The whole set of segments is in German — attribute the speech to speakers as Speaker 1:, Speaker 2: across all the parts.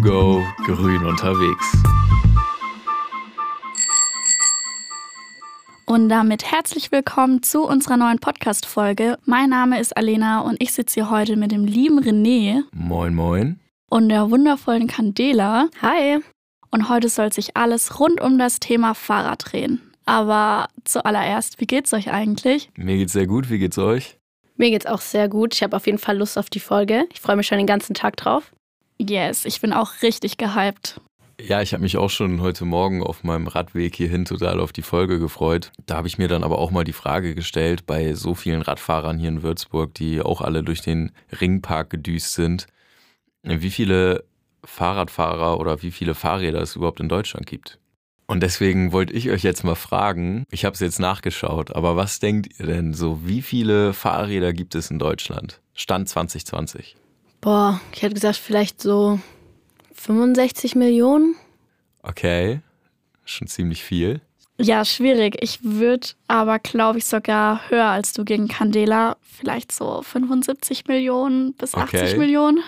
Speaker 1: to go, grün unterwegs.
Speaker 2: Und damit herzlich willkommen zu unserer neuen Podcast-Folge. Mein Name ist Alena und ich sitze hier heute mit dem lieben René.
Speaker 1: Moin, moin.
Speaker 2: Und der wundervollen Candela.
Speaker 3: Hi.
Speaker 2: Und heute soll sich alles rund um das Thema Fahrrad drehen. Aber zuallererst, wie geht's euch eigentlich?
Speaker 1: Mir geht's sehr gut, wie geht's euch?
Speaker 3: Mir geht's auch sehr gut. Ich habe auf jeden Fall Lust auf die Folge. Ich freue mich schon den ganzen Tag drauf.
Speaker 2: Yes, ich bin auch richtig gehypt.
Speaker 1: Ja, ich habe mich auch schon heute Morgen auf meinem Radweg hierhin total auf die Folge gefreut. Da habe ich mir dann aber auch mal die Frage gestellt, bei so vielen Radfahrern hier in Würzburg, die auch alle durch den Ringpark gedüst sind, wie viele Fahrradfahrer oder wie viele Fahrräder es überhaupt in Deutschland gibt. Und deswegen wollte ich euch jetzt mal fragen, ich habe es jetzt nachgeschaut, aber was denkt ihr denn so, wie viele Fahrräder gibt es in Deutschland? Stand 2020.
Speaker 3: Boah, ich hätte gesagt, vielleicht so 65 Millionen.
Speaker 1: Okay, schon ziemlich viel.
Speaker 2: Ja, schwierig. Ich würde aber, glaube ich, sogar höher als du gegen Candela. Vielleicht so 75 Millionen bis 80
Speaker 1: Okay.
Speaker 2: Millionen.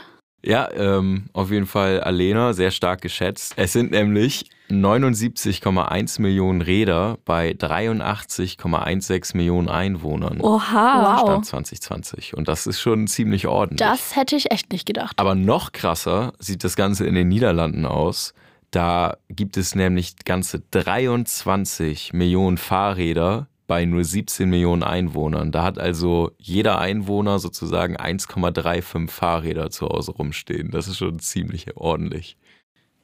Speaker 1: Ja, ähm, auf jeden Fall Alena, sehr stark geschätzt. Es sind nämlich 79,1 Millionen Räder bei 83,16 Millionen Einwohnern.
Speaker 2: Oha.
Speaker 3: Wow.
Speaker 1: Stand 2020. Und das ist schon ziemlich ordentlich.
Speaker 3: Das hätte ich echt nicht gedacht.
Speaker 1: Aber noch krasser sieht das Ganze in den Niederlanden aus. Da gibt es nämlich ganze 23 Millionen Fahrräder bei nur 17 Millionen Einwohnern. Da hat also jeder Einwohner sozusagen 1,35 Fahrräder zu Hause rumstehen. Das ist schon ziemlich ordentlich.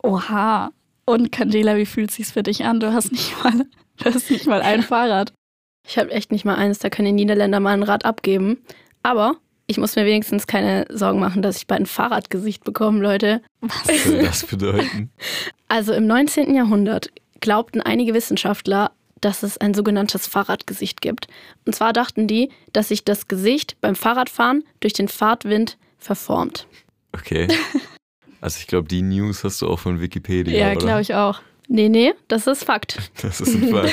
Speaker 2: Oha. Und Candela, wie fühlt sich's für dich an? Du hast nicht mal, du hast nicht mal ein Fahrrad.
Speaker 3: Ich habe echt nicht mal eins, da können die Niederländer mal ein Rad abgeben. Aber ich muss mir wenigstens keine Sorgen machen, dass ich bald ein Fahrradgesicht bekomme, Leute.
Speaker 1: Was soll das bedeuten?
Speaker 3: Also im 19. Jahrhundert glaubten einige Wissenschaftler, dass es ein sogenanntes Fahrradgesicht gibt. Und zwar dachten die, dass sich das Gesicht beim Fahrradfahren durch den Fahrtwind verformt.
Speaker 1: Okay. Also ich glaube, die News hast du auch von Wikipedia,
Speaker 2: Ja, glaube ich auch.
Speaker 3: Nee, nee, das ist Fakt.
Speaker 1: Das ist ein Fall.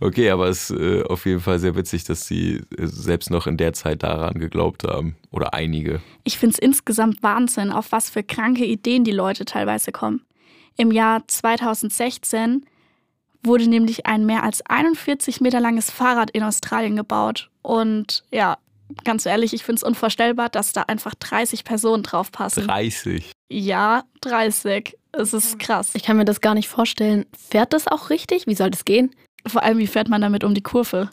Speaker 1: Okay, aber es ist äh, auf jeden Fall sehr witzig, dass sie äh, selbst noch in der Zeit daran geglaubt haben. Oder einige.
Speaker 2: Ich finde es insgesamt Wahnsinn, auf was für kranke Ideen die Leute teilweise kommen. Im Jahr 2016 wurde nämlich ein mehr als 41 Meter langes Fahrrad in Australien gebaut. Und ja, ganz ehrlich, ich finde es unvorstellbar, dass da einfach 30 Personen drauf passen.
Speaker 1: 30.
Speaker 2: Ja, 30. Es ist krass.
Speaker 3: Ich kann mir das gar nicht vorstellen. Fährt das auch richtig? Wie soll das gehen?
Speaker 2: Vor allem, wie fährt man damit um die Kurve?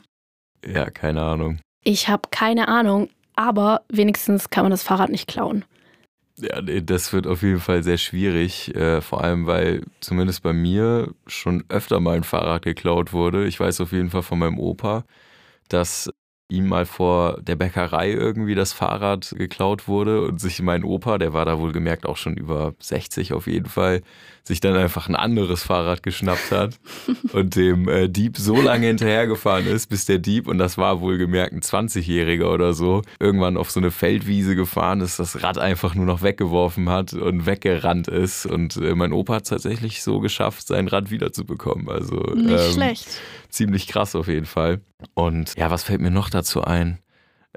Speaker 1: Ja, keine Ahnung.
Speaker 3: Ich habe keine Ahnung, aber wenigstens kann man das Fahrrad nicht klauen.
Speaker 1: Ja, nee, das wird auf jeden Fall sehr schwierig. Äh, vor allem, weil zumindest bei mir schon öfter mal ein Fahrrad geklaut wurde. Ich weiß auf jeden Fall von meinem Opa, dass ihm mal vor der Bäckerei irgendwie das Fahrrad geklaut wurde und sich mein Opa, der war da wohl gemerkt auch schon über 60 auf jeden Fall, sich dann einfach ein anderes Fahrrad geschnappt hat und dem äh, Dieb so lange hinterhergefahren ist, bis der Dieb, und das war wohl gemerkt ein 20-Jähriger oder so, irgendwann auf so eine Feldwiese gefahren ist, das Rad einfach nur noch weggeworfen hat und weggerannt ist. Und äh, mein Opa hat es tatsächlich so geschafft, sein Rad wiederzubekommen. Also
Speaker 2: Nicht
Speaker 1: ähm,
Speaker 2: schlecht.
Speaker 1: ziemlich krass auf jeden Fall. Und ja, was fällt mir noch dazu ein?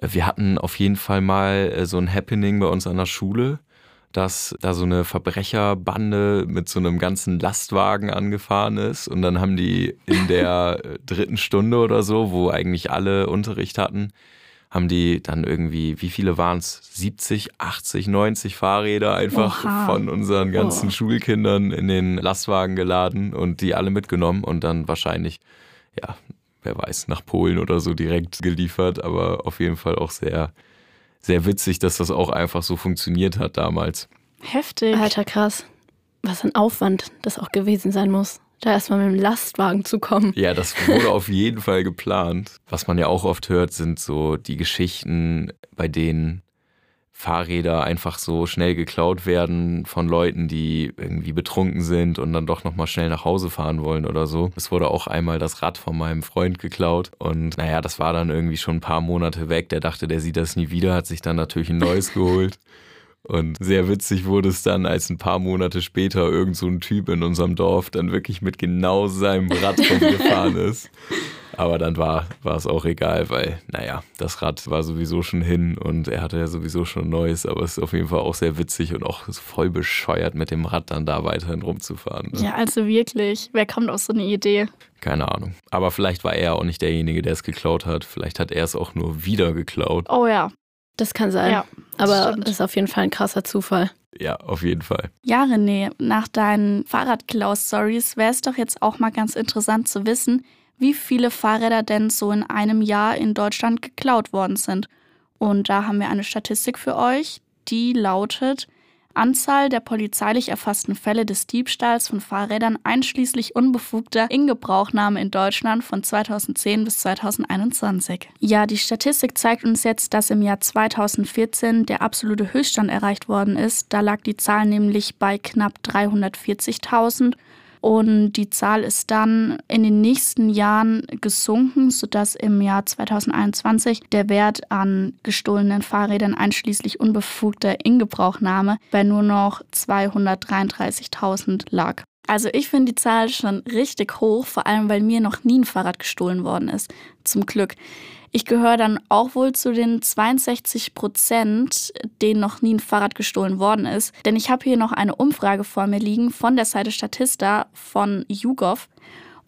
Speaker 1: Äh, Wir hatten auf jeden Fall mal äh, so ein Happening bei uns an der Schule, dass da so eine Verbrecherbande mit so einem ganzen Lastwagen angefahren ist und dann haben die in der äh, dritten Stunde oder so, wo eigentlich alle Unterricht hatten, haben die dann irgendwie, wie viele waren es? 70, 80, 90 Fahrräder einfach
Speaker 2: Oha.
Speaker 1: von unseren ganzen
Speaker 2: Oh.
Speaker 1: Schulkindern in den Lastwagen geladen und die alle mitgenommen und dann wahrscheinlich, ja, wer weiß, nach Polen oder so direkt geliefert, aber auf jeden Fall auch sehr, sehr witzig, dass das auch einfach so funktioniert hat damals.
Speaker 2: Heftig.
Speaker 3: Alter, krass. Was ein Aufwand das auch gewesen sein muss, da erstmal mit dem Lastwagen zu kommen.
Speaker 1: Ja, das wurde auf jeden Fall geplant. Was man ja auch oft hört, sind so die Geschichten, bei denen Fahrräder einfach so schnell geklaut werden von Leuten, die irgendwie betrunken sind und dann doch nochmal schnell nach Hause fahren wollen oder so. Es wurde auch einmal das Rad von meinem Freund geklaut und naja, das war dann irgendwie schon ein paar Monate weg. Der dachte, der sieht das nie wieder, hat sich dann natürlich ein neues geholt. Und sehr witzig wurde es dann, als ein paar Monate später irgend so ein Typ in unserem Dorf dann wirklich mit genau seinem Rad rumgefahren ist. Aber dann war, war es auch egal, weil, naja, das Rad war sowieso schon hin und er hatte ja sowieso schon Neues, aber es ist auf jeden Fall auch sehr witzig und auch voll bescheuert, mit dem Rad dann da weiterhin rumzufahren.
Speaker 2: Ne? Ja, also wirklich. Wer kommt auf so eine Idee?
Speaker 1: Keine Ahnung. Aber vielleicht war er auch nicht derjenige, der es geklaut hat. Vielleicht hat er es auch nur wieder geklaut.
Speaker 2: Oh ja.
Speaker 3: Das kann sein. Ja, aber es ist auf jeden Fall ein krasser Zufall.
Speaker 1: Ja, auf jeden Fall.
Speaker 2: Ja, René, nach deinen Fahrradklaus-Stories wäre es doch jetzt auch mal ganz interessant zu wissen, wie viele Fahrräder denn so in einem Jahr in Deutschland geklaut worden sind. Und da haben wir eine Statistik für euch, die lautet, Anzahl der polizeilich erfassten Fälle des Diebstahls von Fahrrädern einschließlich unbefugter Ingebrauchnahme in Deutschland von 2010 bis 2021. Ja, die Statistik zeigt uns jetzt, dass im Jahr 2014 der absolute Höchststand erreicht worden ist. Da lag die Zahl nämlich bei knapp 340.000 und die Zahl ist dann in den nächsten Jahren gesunken, sodass im Jahr 2021 der Wert an gestohlenen Fahrrädern einschließlich unbefugter Ingebrauchnahme bei nur noch 233.000 lag. Also ich finde die Zahl schon richtig hoch, vor allem weil mir noch nie ein Fahrrad gestohlen worden ist. Zum Glück. Ich gehöre dann auch wohl zu den 62 Prozent, denen noch nie ein Fahrrad gestohlen worden ist. Denn ich habe hier noch eine Umfrage vor mir liegen von der Seite Statista von YouGov.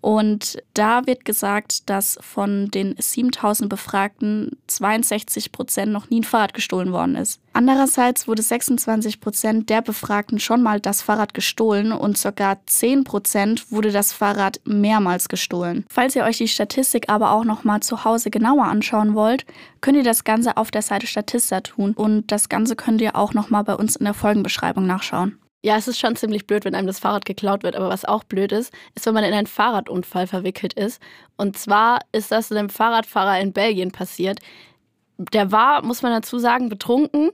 Speaker 2: Und da wird gesagt, dass von den 7000 Befragten 62 Prozent noch nie ein Fahrrad gestohlen worden ist. Andererseits wurde 26 Prozent der Befragten schon mal das Fahrrad gestohlen und sogar 10 Prozent wurde das Fahrrad mehrmals gestohlen. Falls ihr euch die Statistik aber auch noch mal zu Hause genauer anschauen wollt, könnt ihr das Ganze auf der Seite Statista tun und das Ganze könnt ihr auch noch mal bei uns in der Folgenbeschreibung nachschauen.
Speaker 3: Ja, es ist schon ziemlich blöd, wenn einem das Fahrrad geklaut wird. Aber was auch blöd ist, ist, wenn man in einen Fahrradunfall verwickelt ist. Und zwar ist das einem Fahrradfahrer in Belgien passiert. Der war, muss man dazu sagen, betrunken.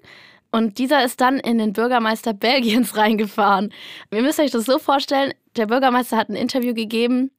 Speaker 3: Und dieser ist dann in den Bürgermeister Belgiens reingefahren. Ihr müsst euch das so vorstellen, der Bürgermeister hat ein Interview gegeben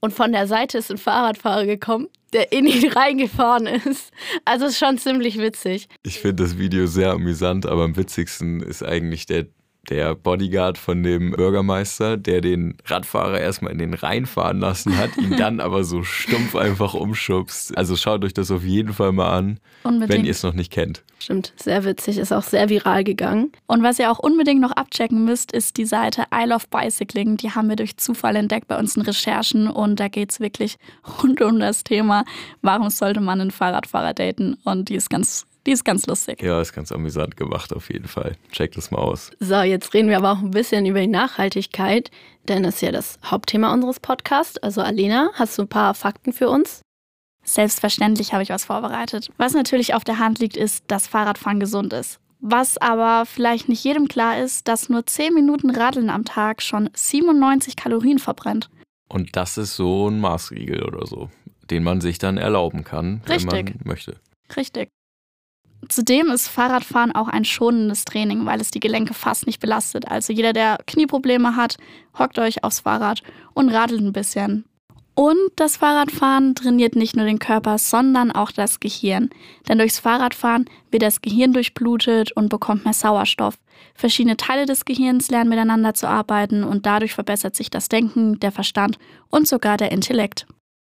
Speaker 3: und von der Seite ist ein Fahrradfahrer gekommen, der in ihn reingefahren ist. Also ist schon ziemlich witzig.
Speaker 1: Ich finde das Video sehr amüsant, aber am witzigsten ist eigentlich der der Bodyguard von dem Bürgermeister, der den Radfahrer erstmal in den Rhein fahren lassen hat, ihn dann aber so stumpf einfach umschubst. Also schaut euch das auf jeden Fall mal an, unbedingt. wenn ihr es noch nicht kennt.
Speaker 3: Stimmt, sehr witzig, ist auch sehr viral gegangen.
Speaker 2: Und was ihr auch unbedingt noch abchecken müsst, ist die Seite I Love Bicycling. Die haben wir durch Zufall entdeckt bei unseren Recherchen und da geht es wirklich rund um das Thema, warum sollte man einen Fahrradfahrer daten? Und die ist ganz die ist ganz lustig.
Speaker 1: Ja, ist ganz amüsant gemacht auf jeden Fall. Check das mal aus.
Speaker 3: So, jetzt reden wir aber auch ein bisschen über die Nachhaltigkeit, denn das ist ja das Hauptthema unseres Podcasts. Also Alena, hast du ein paar Fakten für uns?
Speaker 2: Selbstverständlich habe ich was vorbereitet. Was natürlich auf der Hand liegt, ist, dass Fahrradfahren gesund ist. Was aber vielleicht nicht jedem klar ist, dass nur 10 Minuten Radeln am Tag schon 97 Kalorien verbrennt.
Speaker 1: Und das ist so ein Maßriegel oder so, den man sich dann erlauben kann, Richtig. wenn man möchte.
Speaker 2: Richtig. Zudem ist Fahrradfahren auch ein schonendes Training, weil es die Gelenke fast nicht belastet. Also jeder, der Knieprobleme hat, hockt euch aufs Fahrrad und radelt ein bisschen. Und das Fahrradfahren trainiert nicht nur den Körper, sondern auch das Gehirn. Denn durchs Fahrradfahren wird das Gehirn durchblutet und bekommt mehr Sauerstoff. Verschiedene Teile des Gehirns lernen miteinander zu arbeiten und dadurch verbessert sich das Denken, der Verstand und sogar der Intellekt.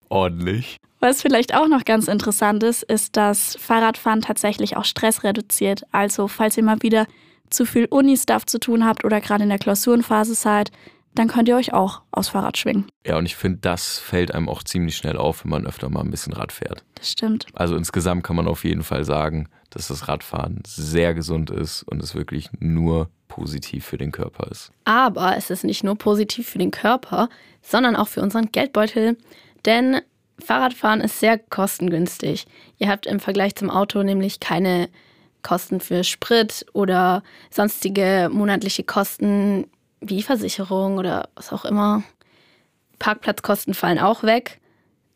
Speaker 1: Ordentlich.
Speaker 2: Was vielleicht auch noch ganz interessant ist, ist, dass Fahrradfahren tatsächlich auch Stress reduziert. Also falls ihr mal wieder zu viel Uni-Stuff zu tun habt oder gerade in der Klausurenphase seid, dann könnt ihr euch auch aufs Fahrrad schwingen.
Speaker 1: Ja, und ich finde, das fällt einem auch ziemlich schnell auf, wenn man öfter mal ein bisschen Rad fährt.
Speaker 2: Das stimmt.
Speaker 1: Also insgesamt kann man auf jeden Fall sagen, dass das Radfahren sehr gesund ist und es wirklich nur positiv für den Körper ist.
Speaker 3: Aber es ist nicht nur positiv für den Körper, sondern auch für unseren Geldbeutel. Denn Fahrradfahren ist sehr kostengünstig. Ihr habt im Vergleich zum Auto nämlich keine Kosten für Sprit oder sonstige monatliche Kosten wie Versicherung oder was auch immer. Parkplatzkosten fallen auch weg,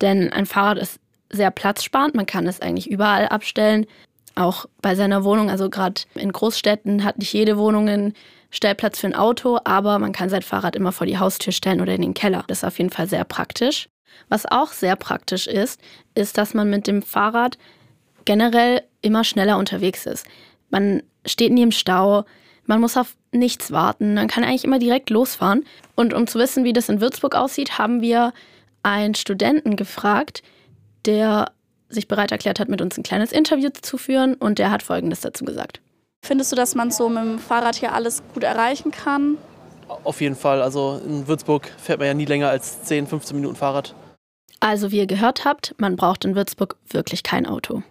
Speaker 3: denn ein Fahrrad ist sehr platzsparend. Man kann es eigentlich überall abstellen, auch bei seiner Wohnung. Also gerade in Großstädten hat nicht jede Wohnung einen Stellplatz für ein Auto, aber man kann sein Fahrrad immer vor die Haustür stellen oder in den Keller. Das ist auf jeden Fall sehr praktisch. Was auch sehr praktisch ist, ist, dass man mit dem Fahrrad generell immer schneller unterwegs ist. Man steht nie im Stau, man muss auf nichts warten, man kann eigentlich immer direkt losfahren. Und um zu wissen, wie das in Würzburg aussieht, haben wir einen Studenten gefragt, der sich bereit erklärt hat, mit uns ein kleines Interview zu führen und der hat Folgendes dazu gesagt.
Speaker 2: Findest du, dass man so mit dem Fahrrad hier alles gut erreichen kann?
Speaker 4: Auf jeden Fall. Also in Würzburg fährt man ja nie länger als 10, 15 Minuten Fahrrad.
Speaker 3: Also wie ihr gehört habt, man braucht in Würzburg wirklich kein Auto.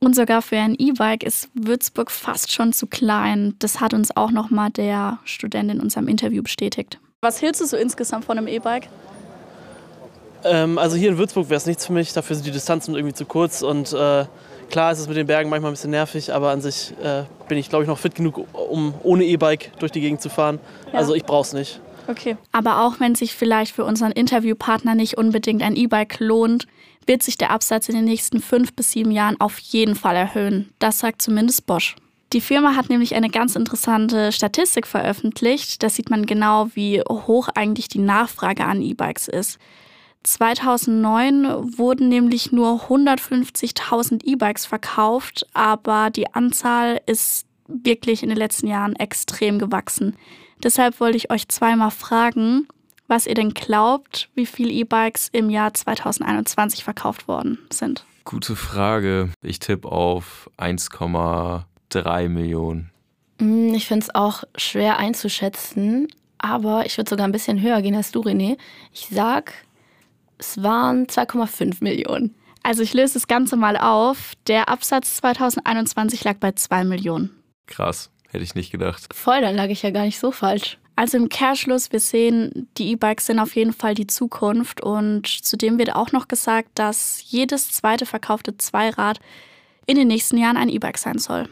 Speaker 2: Und sogar für ein E-Bike ist Würzburg fast schon zu klein. Das hat uns auch nochmal der Student in unserem Interview bestätigt. Was hältst du so insgesamt von einem E-Bike?
Speaker 4: Ähm, also hier in Würzburg wäre es nichts für mich. Dafür sind die Distanzen irgendwie zu kurz. Und äh, klar ist es mit den Bergen manchmal ein bisschen nervig, aber an sich äh, bin ich, glaube ich, noch fit genug, um ohne E-Bike durch die Gegend zu fahren. Ja. Also ich brauche es nicht.
Speaker 2: Okay. Aber auch wenn sich vielleicht für unseren Interviewpartner nicht unbedingt ein E-Bike lohnt, wird sich der Absatz in den nächsten fünf bis sieben Jahren auf jeden Fall erhöhen. Das sagt zumindest Bosch. Die Firma hat nämlich eine ganz interessante Statistik veröffentlicht. Da sieht man genau, wie hoch eigentlich die Nachfrage an E-Bikes ist. 2009 wurden nämlich nur 150.000 E-Bikes verkauft, aber die Anzahl ist wirklich in den letzten Jahren extrem gewachsen. Deshalb wollte ich euch zweimal fragen, was ihr denn glaubt, wie viele E-Bikes im Jahr 2021 verkauft worden sind.
Speaker 1: Gute Frage. Ich tippe auf 1,3 Millionen.
Speaker 3: Hm, ich finde es auch schwer einzuschätzen, aber ich würde sogar ein bisschen höher gehen als du, René. Ich sag, es waren 2,5 Millionen.
Speaker 2: Also ich löse das Ganze mal auf. Der Absatz 2021 lag bei 2 Millionen.
Speaker 1: Krass, hätte ich nicht gedacht.
Speaker 3: Voll, dann lag ich ja gar nicht so falsch.
Speaker 2: Also im Kehrschluss, wir sehen, die E-Bikes sind auf jeden Fall die Zukunft und zudem wird auch noch gesagt, dass jedes zweite verkaufte Zweirad in den nächsten Jahren ein E-Bike sein soll.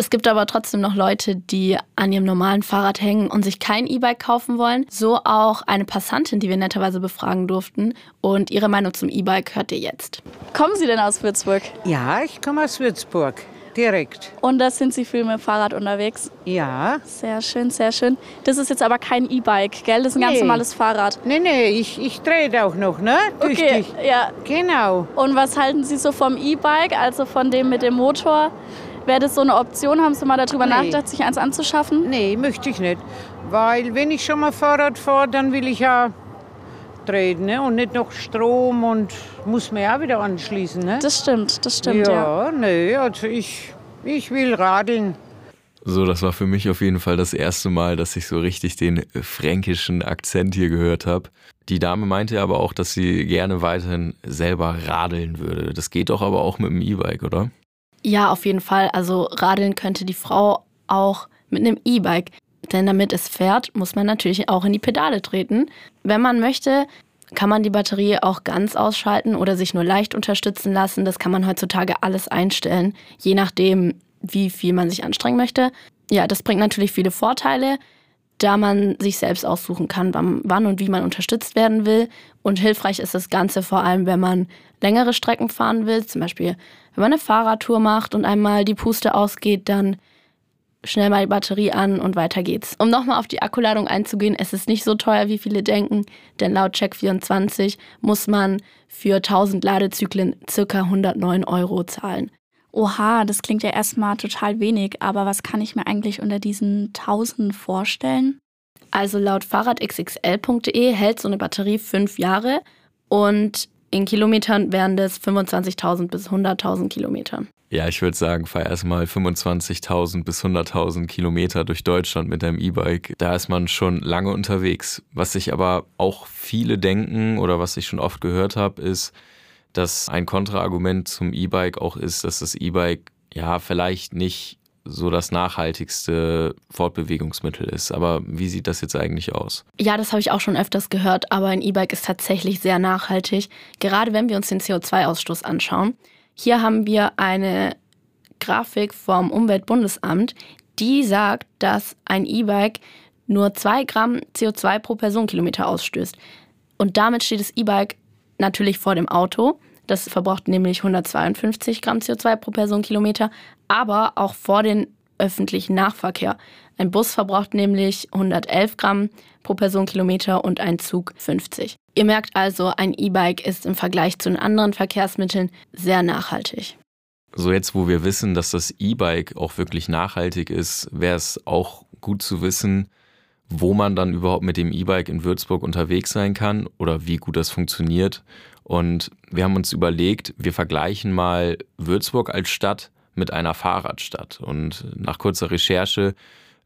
Speaker 3: Es gibt aber trotzdem noch Leute, die an ihrem normalen Fahrrad hängen und sich kein E-Bike kaufen wollen. So auch eine Passantin, die wir netterweise befragen durften. Und ihre Meinung zum E-Bike hört ihr jetzt.
Speaker 2: Kommen Sie denn aus Würzburg?
Speaker 5: Ja, ich komme aus Würzburg direkt.
Speaker 2: Und da sind Sie viel mit dem Fahrrad unterwegs?
Speaker 5: Ja.
Speaker 2: Sehr schön, sehr schön. Das ist jetzt aber kein E-Bike, gell? Das ist ein nee. ganz normales Fahrrad.
Speaker 5: Nee, nee, ich, ich drehe auch noch, ne?
Speaker 2: Okay, ja.
Speaker 5: Genau.
Speaker 2: Und was halten Sie so vom E-Bike, also von dem mit dem Motor? Wäre das so eine Option? Haben Sie mal darüber nee. nachgedacht, sich eins anzuschaffen?
Speaker 5: Nee, möchte ich nicht. Weil wenn ich schon mal Fahrrad fahre, dann will ich ja drehen ne? und nicht noch Strom und muss man ja wieder anschließen. Ne?
Speaker 2: Das stimmt, das stimmt.
Speaker 5: Ja, ja. nee, also ich, ich will radeln.
Speaker 1: So, das war für mich auf jeden Fall das erste Mal, dass ich so richtig den fränkischen Akzent hier gehört habe. Die Dame meinte aber auch, dass sie gerne weiterhin selber radeln würde. Das geht doch aber auch mit dem E-Bike, oder?
Speaker 3: Ja, auf jeden Fall. Also radeln könnte die Frau auch mit einem E-Bike. Denn damit es fährt, muss man natürlich auch in die Pedale treten. Wenn man möchte, kann man die Batterie auch ganz ausschalten oder sich nur leicht unterstützen lassen. Das kann man heutzutage alles einstellen, je nachdem, wie viel man sich anstrengen möchte. Ja, das bringt natürlich viele Vorteile, da man sich selbst aussuchen kann, wann und wie man unterstützt werden will. Und hilfreich ist das Ganze vor allem, wenn man längere Strecken fahren will. Zum Beispiel, wenn man eine Fahrradtour macht und einmal die Puste ausgeht, dann schnell mal die Batterie an und weiter geht's. Um nochmal auf die Akkuladung einzugehen, es ist nicht so teuer, wie viele denken, denn laut Check24 muss man für 1000 Ladezyklen circa 109 Euro zahlen.
Speaker 2: Oha, das klingt ja erstmal total wenig, aber was kann ich mir eigentlich unter diesen 1000 vorstellen?
Speaker 3: Also laut fahrradxxl.de hält so eine Batterie fünf Jahre und in Kilometern wären das 25.000 bis 100.000 Kilometer.
Speaker 1: Ja, ich würde sagen, fahr erstmal 25.000 bis 100.000 Kilometer durch Deutschland mit deinem E-Bike. Da ist man schon lange unterwegs. Was sich aber auch viele denken oder was ich schon oft gehört habe, ist, dass ein Kontraargument zum E-Bike auch ist, dass das E-Bike ja vielleicht nicht so das nachhaltigste Fortbewegungsmittel ist. Aber wie sieht das jetzt eigentlich aus?
Speaker 3: Ja, das habe ich auch schon öfters gehört, aber ein E-Bike ist tatsächlich sehr nachhaltig, gerade wenn wir uns den CO2-Ausstoß anschauen. Hier haben wir eine Grafik vom Umweltbundesamt, die sagt, dass ein E-Bike nur 2 Gramm CO2 pro Personenkilometer ausstößt. Und damit steht das E-Bike natürlich vor dem Auto. Das verbraucht nämlich 152 Gramm CO2 pro Personenkilometer, aber auch vor den öffentlichen Nahverkehr. Ein Bus verbraucht nämlich 111 Gramm pro Personenkilometer und ein Zug 50. Ihr merkt also, ein E-Bike ist im Vergleich zu den anderen Verkehrsmitteln sehr nachhaltig.
Speaker 1: So jetzt, wo wir wissen, dass das E-Bike auch wirklich nachhaltig ist, wäre es auch gut zu wissen, wo man dann überhaupt mit dem E-Bike in Würzburg unterwegs sein kann oder wie gut das funktioniert Und wir haben uns überlegt, wir vergleichen mal Würzburg als Stadt mit einer Fahrradstadt. Und nach kurzer Recherche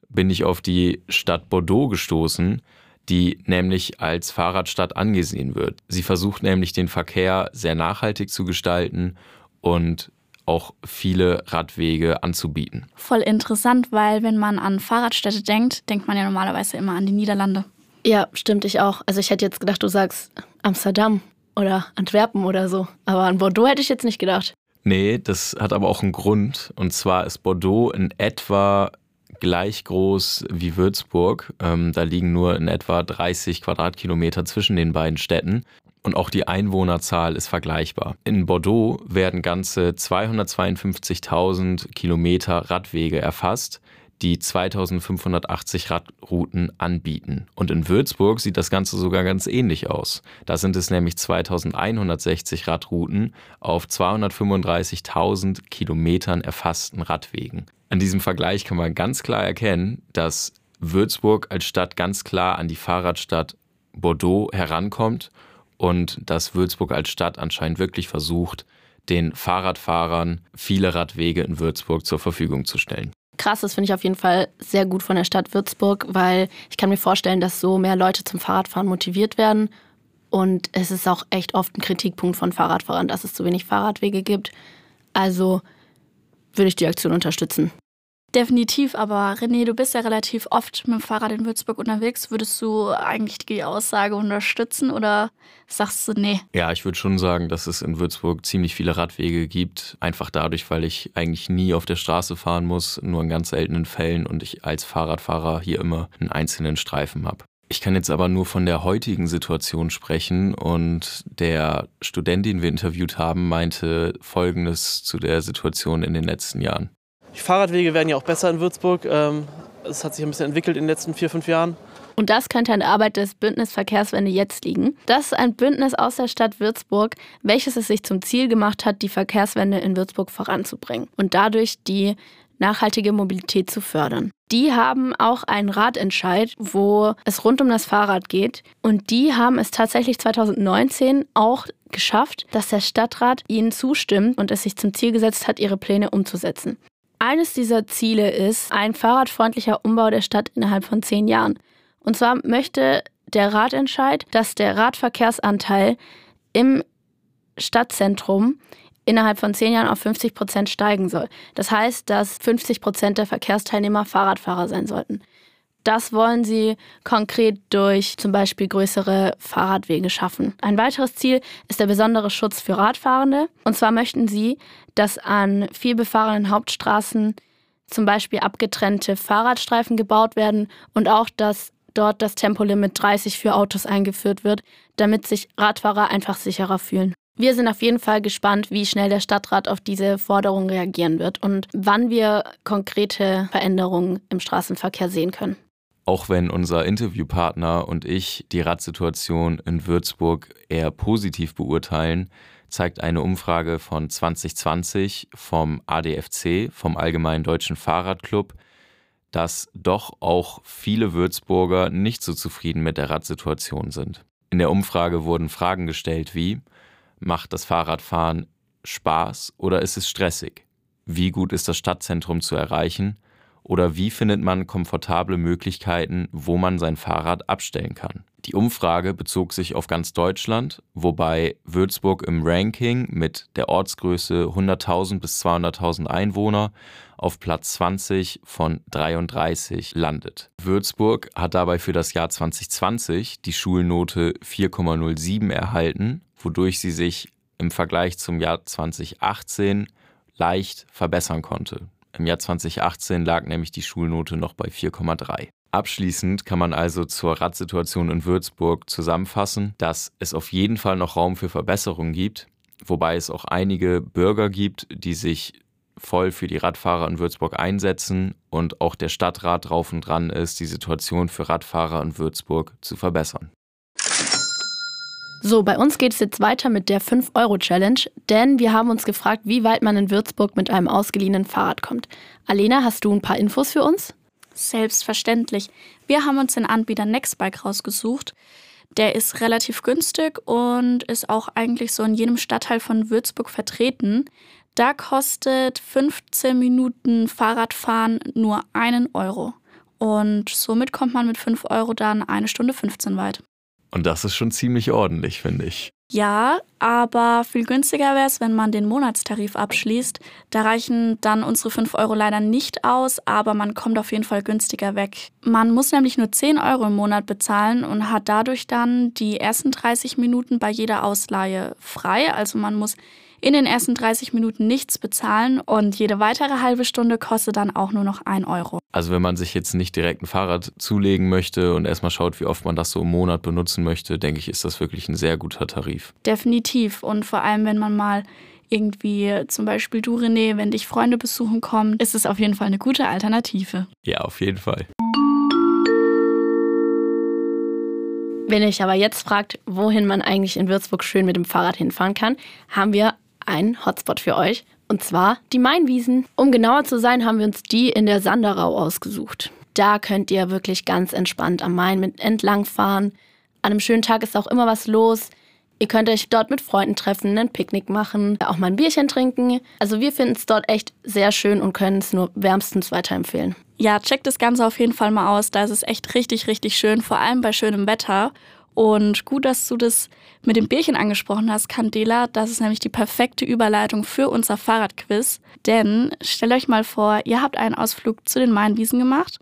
Speaker 1: bin ich auf die Stadt Bordeaux gestoßen, die nämlich als Fahrradstadt angesehen wird. Sie versucht nämlich den Verkehr sehr nachhaltig zu gestalten und auch viele Radwege anzubieten.
Speaker 2: Voll interessant, weil wenn man an Fahrradstädte denkt, denkt man ja normalerweise immer an die Niederlande.
Speaker 3: Ja, stimmt ich auch. Also ich hätte jetzt gedacht, du sagst Amsterdam oder Antwerpen oder so. Aber an Bordeaux hätte ich jetzt nicht gedacht.
Speaker 1: Nee, das hat aber auch einen Grund. Und zwar ist Bordeaux in etwa gleich groß wie Würzburg. Ähm, da liegen nur in etwa 30 Quadratkilometer zwischen den beiden Städten. Und auch die Einwohnerzahl ist vergleichbar. In Bordeaux werden ganze 252.000 Kilometer Radwege erfasst die 2580 Radrouten anbieten. Und in Würzburg sieht das Ganze sogar ganz ähnlich aus. Da sind es nämlich 2160 Radrouten auf 235.000 Kilometern erfassten Radwegen. An diesem Vergleich kann man ganz klar erkennen, dass Würzburg als Stadt ganz klar an die Fahrradstadt Bordeaux herankommt und dass Würzburg als Stadt anscheinend wirklich versucht, den Fahrradfahrern viele Radwege in Würzburg zur Verfügung zu stellen
Speaker 3: krass. Das finde ich auf jeden Fall sehr gut von der Stadt Würzburg, weil ich kann mir vorstellen, dass so mehr Leute zum Fahrradfahren motiviert werden. Und es ist auch echt oft ein Kritikpunkt von Fahrradfahrern, dass es zu wenig Fahrradwege gibt. Also würde ich die Aktion unterstützen.
Speaker 2: Definitiv, aber René, du bist ja relativ oft mit dem Fahrrad in Würzburg unterwegs. Würdest du eigentlich die Aussage unterstützen oder sagst du nee?
Speaker 1: Ja, ich würde schon sagen, dass es in Würzburg ziemlich viele Radwege gibt. Einfach dadurch, weil ich eigentlich nie auf der Straße fahren muss, nur in ganz seltenen Fällen und ich als Fahrradfahrer hier immer einen einzelnen Streifen habe. Ich kann jetzt aber nur von der heutigen Situation sprechen und der Student, den wir interviewt haben, meinte Folgendes zu der Situation in den letzten Jahren.
Speaker 4: Die Fahrradwege werden ja auch besser in Würzburg. Ähm, es hat sich ein bisschen entwickelt in den letzten vier, fünf Jahren.
Speaker 3: Und das könnte an der Arbeit des Bündnis Verkehrswende jetzt liegen. Das ist ein Bündnis aus der Stadt Würzburg, welches es sich zum Ziel gemacht hat, die Verkehrswende in Würzburg voranzubringen und dadurch die nachhaltige Mobilität zu fördern. Die haben auch einen Ratentscheid, wo es rund um das Fahrrad geht. Und die haben es tatsächlich 2019 auch geschafft, dass der Stadtrat ihnen zustimmt und es sich zum Ziel gesetzt hat, ihre Pläne umzusetzen. Eines dieser Ziele ist ein fahrradfreundlicher Umbau der Stadt innerhalb von zehn Jahren. Und zwar möchte der Ratentscheid, dass der Radverkehrsanteil im Stadtzentrum innerhalb von zehn Jahren auf 50 Prozent steigen soll. Das heißt, dass 50 Prozent der Verkehrsteilnehmer Fahrradfahrer sein sollten. Das wollen sie konkret durch zum Beispiel größere Fahrradwege schaffen. Ein weiteres Ziel ist der besondere Schutz für Radfahrende. Und zwar möchten sie, dass an vielbefahrenen Hauptstraßen zum Beispiel abgetrennte Fahrradstreifen gebaut werden und auch, dass dort das Tempolimit 30 für Autos eingeführt wird, damit sich Radfahrer einfach sicherer fühlen. Wir sind auf jeden Fall gespannt, wie schnell der Stadtrat auf diese Forderung reagieren wird und wann wir konkrete Veränderungen im Straßenverkehr sehen können.
Speaker 1: Auch wenn unser Interviewpartner und ich die Radsituation in Würzburg eher positiv beurteilen, zeigt eine Umfrage von 2020 vom ADFC, vom Allgemeinen Deutschen Fahrradclub, dass doch auch viele Würzburger nicht so zufrieden mit der Radsituation sind. In der Umfrage wurden Fragen gestellt wie, macht das Fahrradfahren Spaß oder ist es stressig? Wie gut ist das Stadtzentrum zu erreichen? Oder wie findet man komfortable Möglichkeiten, wo man sein Fahrrad abstellen kann? Die Umfrage bezog sich auf ganz Deutschland, wobei Würzburg im Ranking mit der Ortsgröße 100.000 bis 200.000 Einwohner auf Platz 20 von 33 landet. Würzburg hat dabei für das Jahr 2020 die Schulnote 4,07 erhalten, wodurch sie sich im Vergleich zum Jahr 2018 leicht verbessern konnte. Im Jahr 2018 lag nämlich die Schulnote noch bei 4,3. Abschließend kann man also zur Radsituation in Würzburg zusammenfassen, dass es auf jeden Fall noch Raum für Verbesserungen gibt, wobei es auch einige Bürger gibt, die sich voll für die Radfahrer in Würzburg einsetzen und auch der Stadtrat drauf und dran ist, die Situation für Radfahrer in Würzburg zu verbessern.
Speaker 3: So, bei uns geht es jetzt weiter mit der 5-Euro-Challenge, denn wir haben uns gefragt, wie weit man in Würzburg mit einem ausgeliehenen Fahrrad kommt. Alena, hast du ein paar Infos für uns?
Speaker 2: Selbstverständlich. Wir haben uns den Anbieter Nextbike rausgesucht. Der ist relativ günstig und ist auch eigentlich so in jedem Stadtteil von Würzburg vertreten. Da kostet 15 Minuten Fahrradfahren nur einen Euro. Und somit kommt man mit 5 Euro dann eine Stunde 15 weit.
Speaker 1: Und das ist schon ziemlich ordentlich, finde ich.
Speaker 2: Ja, aber viel günstiger wäre es, wenn man den Monatstarif abschließt. Da reichen dann unsere 5 Euro leider nicht aus, aber man kommt auf jeden Fall günstiger weg. Man muss nämlich nur 10 Euro im Monat bezahlen und hat dadurch dann die ersten 30 Minuten bei jeder Ausleihe frei. Also man muss in den ersten 30 Minuten nichts bezahlen und jede weitere halbe Stunde kostet dann auch nur noch 1 Euro.
Speaker 1: Also wenn man sich jetzt nicht direkt ein Fahrrad zulegen möchte und erstmal schaut, wie oft man das so im Monat benutzen möchte, denke ich, ist das wirklich ein sehr guter Tarif.
Speaker 2: Definitiv. Und vor allem, wenn man mal irgendwie zum Beispiel du René, wenn dich Freunde besuchen kommen, ist es auf jeden Fall eine gute Alternative.
Speaker 1: Ja, auf jeden Fall.
Speaker 3: Wenn ihr euch aber jetzt fragt, wohin man eigentlich in Würzburg schön mit dem Fahrrad hinfahren kann, haben wir einen Hotspot für euch. Und zwar die Mainwiesen. Um genauer zu sein, haben wir uns die in der Sanderau ausgesucht. Da könnt ihr wirklich ganz entspannt am Main mit entlangfahren. An einem schönen Tag ist auch immer was los. Ihr könnt euch dort mit Freunden treffen, ein Picknick machen, auch mal ein Bierchen trinken. Also wir finden es dort echt sehr schön und können es nur wärmstens weiterempfehlen.
Speaker 2: Ja, checkt das Ganze auf jeden Fall mal aus. Da ist es echt richtig, richtig schön, vor allem bei schönem Wetter. Und gut, dass du das mit dem Bierchen angesprochen hast, Candela. Das ist nämlich die perfekte Überleitung für unser Fahrradquiz. Denn stellt euch mal vor, ihr habt einen Ausflug zu den Mainwiesen gemacht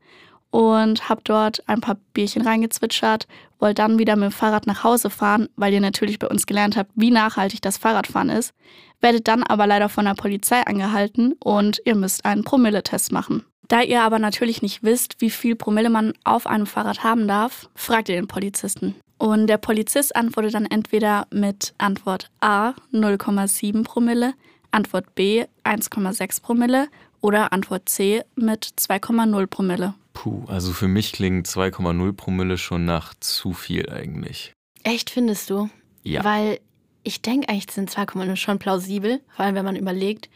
Speaker 2: und habt dort ein paar Bierchen reingezwitschert, wollt dann wieder mit dem Fahrrad nach Hause fahren, weil ihr natürlich bei uns gelernt habt, wie nachhaltig das Fahrradfahren ist, werdet dann aber leider von der Polizei angehalten und ihr müsst einen Promilletest machen. Da ihr aber natürlich nicht wisst, wie viel Promille man auf einem Fahrrad haben darf, fragt ihr den Polizisten. Und der Polizist antwortet dann entweder mit Antwort A 0,7 Promille, Antwort B 1,6 Promille oder Antwort C mit 2,0 Promille.
Speaker 1: Puh, also für mich klingt 2,0 Promille schon nach zu viel eigentlich.
Speaker 3: Echt, findest du?
Speaker 1: Ja.
Speaker 3: Weil ich denke eigentlich sind 2,0 schon plausibel, vor allem wenn man überlegt,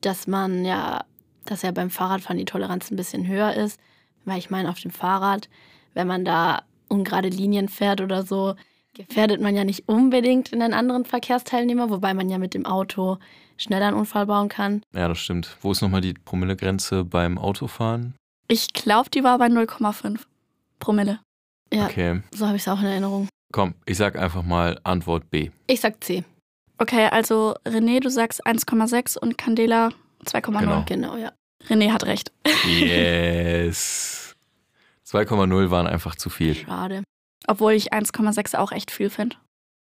Speaker 3: dass man ja, dass ja beim Fahrradfahren die Toleranz ein bisschen höher ist. Weil ich meine, auf dem Fahrrad, wenn man da ungerade Linien fährt oder so, gefährdet man ja nicht unbedingt einen anderen Verkehrsteilnehmer, wobei man ja mit dem Auto schneller einen Unfall bauen kann.
Speaker 1: Ja, das stimmt. Wo ist nochmal die Promillegrenze beim Autofahren?
Speaker 2: Ich glaube, die war bei 0,5 Promille.
Speaker 3: Ja,
Speaker 1: Okay.
Speaker 3: so habe ich es auch in Erinnerung.
Speaker 1: Komm, ich sag einfach mal Antwort B.
Speaker 3: Ich sag C.
Speaker 2: Okay, also René, du sagst 1,6 und Candela 2,0.
Speaker 1: Genau.
Speaker 3: Genau, ja.
Speaker 2: René hat recht.
Speaker 1: Yes. 2,0 waren einfach zu viel.
Speaker 3: Schade.
Speaker 2: Obwohl ich 1,6 auch echt viel finde.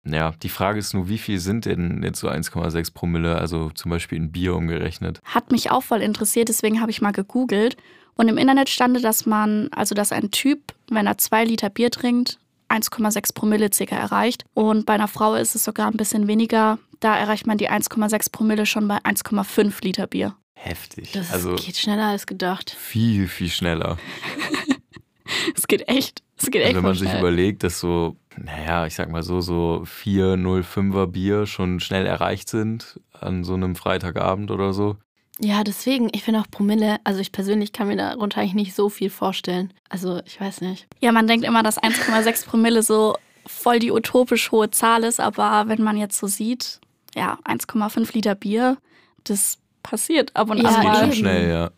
Speaker 1: Ja, die Frage ist nur, wie viel sind denn jetzt so 1,6 Promille, also zum Beispiel in Bier umgerechnet?
Speaker 2: Hat mich auch voll interessiert, deswegen habe ich mal gegoogelt. Und im Internet stand, dass man, also dass ein Typ, wenn er zwei Liter Bier trinkt, 1,6 Promille circa erreicht. Und bei einer Frau ist es sogar ein bisschen weniger. Da erreicht man die 1,6 Promille schon bei 1,5 Liter Bier.
Speaker 1: Heftig.
Speaker 3: Das
Speaker 1: also
Speaker 3: geht schneller als gedacht.
Speaker 1: viel, viel schneller.
Speaker 2: Es geht echt. Es geht echt
Speaker 1: Also wenn man sich
Speaker 2: schnell.
Speaker 1: überlegt, dass so, naja, ich sag mal so, so 4, 0,5er Bier schon schnell erreicht sind an so einem Freitagabend oder so.
Speaker 3: Ja, deswegen, ich finde auch Promille, also ich persönlich kann mir darunter eigentlich nicht so viel vorstellen. Also ich weiß nicht.
Speaker 2: Ja, man denkt immer, dass 1,6 Promille so voll die utopisch hohe Zahl ist, aber wenn man jetzt so sieht, ja, 1,5 Liter Bier, das passiert ab und
Speaker 3: Ja,
Speaker 2: an
Speaker 1: Das geht
Speaker 2: mal.
Speaker 1: schon schnell, ja.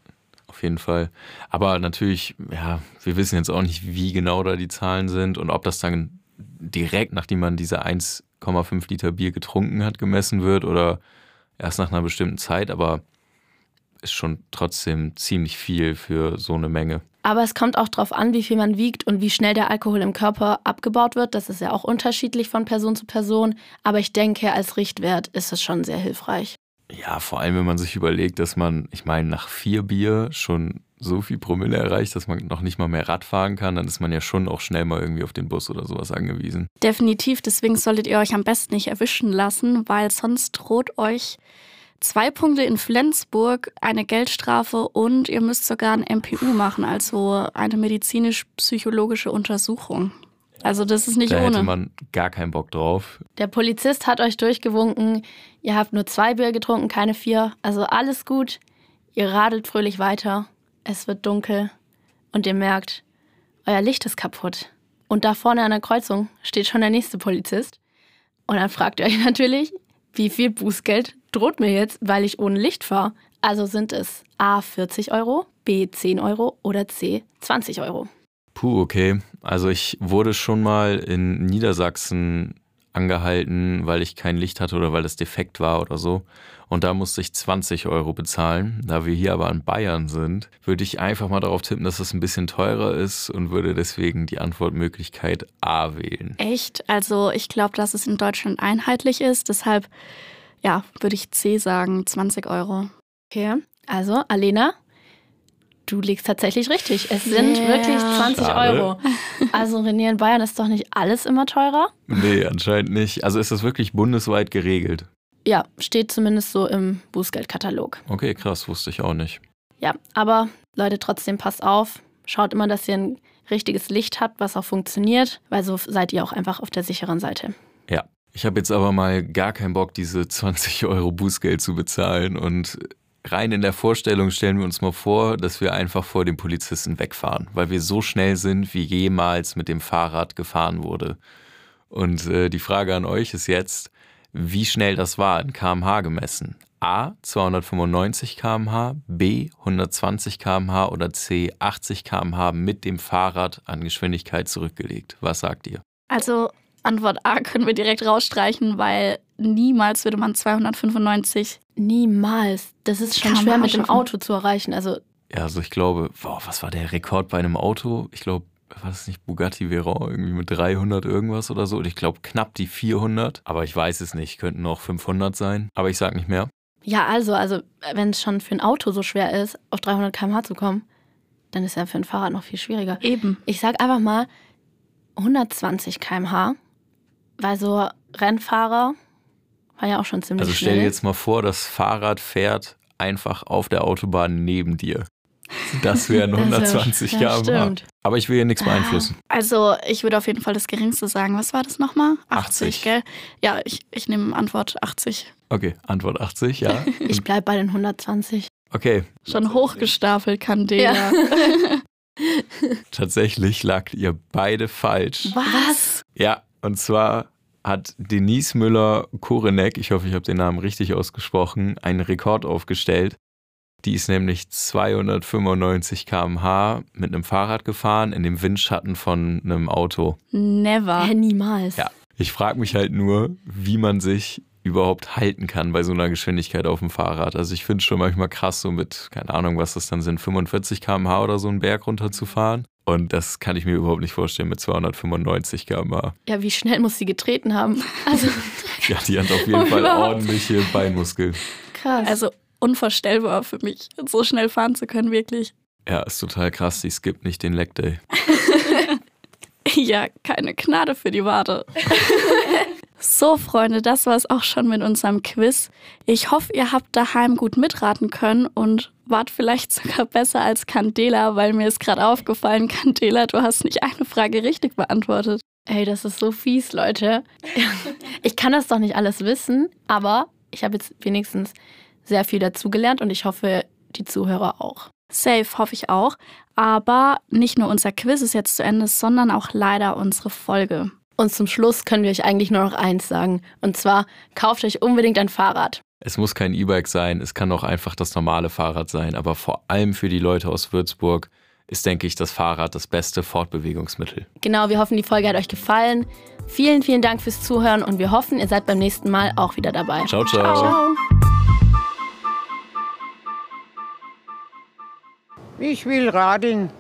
Speaker 1: Auf jeden Fall. Aber natürlich, ja, wir wissen jetzt auch nicht, wie genau da die Zahlen sind und ob das dann direkt, nachdem man diese 1,5 Liter Bier getrunken hat, gemessen wird oder erst nach einer bestimmten Zeit. Aber ist schon trotzdem ziemlich viel für so eine Menge.
Speaker 3: Aber es kommt auch darauf an, wie viel man wiegt und wie schnell der Alkohol im Körper abgebaut wird. Das ist ja auch unterschiedlich von Person zu Person. Aber ich denke, als Richtwert ist es schon sehr hilfreich.
Speaker 1: Ja, vor allem, wenn man sich überlegt, dass man, ich meine, nach vier Bier schon so viel Promille erreicht, dass man noch nicht mal mehr Rad fahren kann, dann ist man ja schon auch schnell mal irgendwie auf den Bus oder sowas angewiesen.
Speaker 2: Definitiv, deswegen solltet ihr euch am besten nicht erwischen lassen, weil sonst droht euch zwei Punkte in Flensburg, eine Geldstrafe und ihr müsst sogar ein MPU machen, also eine medizinisch-psychologische Untersuchung. Also das ist nicht
Speaker 1: da hätte
Speaker 2: ohne.
Speaker 1: man gar keinen Bock drauf.
Speaker 3: Der Polizist hat euch durchgewunken. Ihr habt nur zwei Bier getrunken, keine vier. Also alles gut. Ihr radelt fröhlich weiter. Es wird dunkel. Und ihr merkt, euer Licht ist kaputt. Und da vorne an der Kreuzung steht schon der nächste Polizist. Und dann fragt ihr euch natürlich, wie viel Bußgeld droht mir jetzt, weil ich ohne Licht fahre? Also sind es A 40 Euro, B 10 Euro oder C 20 Euro.
Speaker 1: Puh, okay. Also ich wurde schon mal in Niedersachsen angehalten, weil ich kein Licht hatte oder weil es defekt war oder so. Und da musste ich 20 Euro bezahlen. Da wir hier aber in Bayern sind, würde ich einfach mal darauf tippen, dass es ein bisschen teurer ist und würde deswegen die Antwortmöglichkeit A wählen.
Speaker 2: Echt? Also ich glaube, dass es in Deutschland einheitlich ist. Deshalb, ja, würde ich C sagen, 20 Euro.
Speaker 3: Okay, also Alena, du liegst tatsächlich richtig. Es sind
Speaker 2: Yeah.
Speaker 3: wirklich 20
Speaker 1: Schade.
Speaker 3: Euro. Also René in Bayern ist doch nicht alles immer teurer?
Speaker 1: Nee, anscheinend nicht. Also ist das wirklich bundesweit geregelt?
Speaker 3: Ja, steht zumindest so im Bußgeldkatalog.
Speaker 1: Okay, krass, wusste ich auch nicht.
Speaker 3: Ja, aber Leute, trotzdem passt auf. Schaut immer, dass ihr ein richtiges Licht habt, was auch funktioniert, weil so seid ihr auch einfach auf der sicheren Seite.
Speaker 1: Ja. Ich habe jetzt aber mal gar keinen Bock, diese 20 Euro Bußgeld zu bezahlen. Und rein in der Vorstellung stellen wir uns mal vor, dass wir einfach vor dem Polizisten wegfahren, weil wir so schnell sind, wie jemals mit dem Fahrrad gefahren wurde. Und äh, die Frage an euch ist jetzt, wie schnell das war in kmh gemessen. A 295 kmh, B 120 kmh oder C 80 kmh mit dem Fahrrad an Geschwindigkeit zurückgelegt. Was sagt ihr?
Speaker 2: Also Antwort A können wir direkt rausstreichen, weil niemals würde man 295.
Speaker 3: Niemals. Das ist schon schwer mit dem. Auto zu erreichen. Also
Speaker 1: Ja, also ich glaube, boah, was war der Rekord bei einem Auto? Ich glaube, war das nicht Bugatti Veyron irgendwie mit 300 irgendwas oder so? Und ich glaube knapp die 400. Aber ich weiß es nicht, könnten auch 500 sein. Aber ich sag nicht mehr.
Speaker 3: Ja, also, also wenn es schon für ein Auto so schwer ist, auf 300 km/h zu kommen, dann ist ja für ein Fahrrad noch viel schwieriger.
Speaker 2: Eben.
Speaker 3: Ich sag einfach mal 120 km/h, weil so Rennfahrer war ja auch schon ziemlich
Speaker 1: Also stell
Speaker 3: schnell.
Speaker 1: dir jetzt mal vor, das Fahrrad fährt einfach auf der Autobahn neben dir. Das wären
Speaker 3: Das wär-
Speaker 1: 120
Speaker 3: ja,
Speaker 1: km/h.
Speaker 3: stimmt.
Speaker 1: Aber ich will hier nichts
Speaker 3: Ah.
Speaker 1: beeinflussen.
Speaker 2: Also ich würde auf jeden Fall das Geringste sagen. Was war das nochmal?
Speaker 1: 80.
Speaker 2: gell? Ja, ich, ich nehme Antwort 80.
Speaker 1: Okay, Antwort 80, ja.
Speaker 3: Ich bleib bei den 120.
Speaker 1: Okay,
Speaker 2: Schon hochgestapelt, Candela.
Speaker 3: Ja.
Speaker 1: tatsächlich lagt ihr beide falsch.
Speaker 3: Was?
Speaker 1: Ja, und zwar hat Denise Müller-Korenek, ich hoffe, ich habe den Namen richtig ausgesprochen, einen Rekord aufgestellt. Die ist nämlich 295 km/h mit einem Fahrrad gefahren in dem Windschatten von einem Auto.
Speaker 2: Never.
Speaker 3: Hä, niemals.
Speaker 1: Ja. Ich frage mich halt nur, wie man sich überhaupt halten kann bei so einer Geschwindigkeit auf dem Fahrrad. Also ich finde es schon manchmal krass, so mit, keine Ahnung, was das dann sind, 45 km/h oder so einen Berg runterzufahren. Und das kann ich mir überhaupt nicht vorstellen mit 295 km/h.
Speaker 3: Ja, wie schnell muss sie getreten haben? Also
Speaker 1: Ja, die hat auf jeden Fall
Speaker 2: Überhaupt.
Speaker 1: ordentliche Beinmuskeln.
Speaker 3: krass.
Speaker 2: Also unvorstellbar für mich, so schnell fahren zu können, wirklich.
Speaker 1: Ja, ist total krass, die skippt nicht den Leg Day.
Speaker 2: Ja, keine Gnade für die Wade. So, Freunde, das war es auch schon mit unserem Quiz. Ich hoffe, ihr habt daheim gut mitraten können und wart vielleicht sogar besser als Candela, weil mir ist gerade aufgefallen, Candela, du hast nicht eine Frage richtig beantwortet.
Speaker 3: Ey, das ist so fies, Leute. Ich kann das doch nicht alles wissen, aber ich habe jetzt wenigstens sehr viel dazugelernt und ich hoffe, die Zuhörer auch.
Speaker 2: Safe, hoffe ich auch. Aber nicht nur unser Quiz ist jetzt zu Ende, sondern auch leider unsere Folge.
Speaker 3: Und zum Schluss können wir euch eigentlich nur noch eins sagen. Und zwar, kauft euch unbedingt ein Fahrrad.
Speaker 1: Es muss kein E-Bike sein, es kann auch einfach das normale Fahrrad sein, aber vor allem für die Leute aus Würzburg ist, denke ich, das Fahrrad das beste Fortbewegungsmittel.
Speaker 3: Genau, wir hoffen, die Folge hat euch gefallen. Vielen, vielen Dank fürs Zuhören und wir hoffen, ihr seid beim nächsten Mal auch wieder dabei.
Speaker 1: Ciao, ciao.
Speaker 3: Ciao.
Speaker 5: Ich will radeln.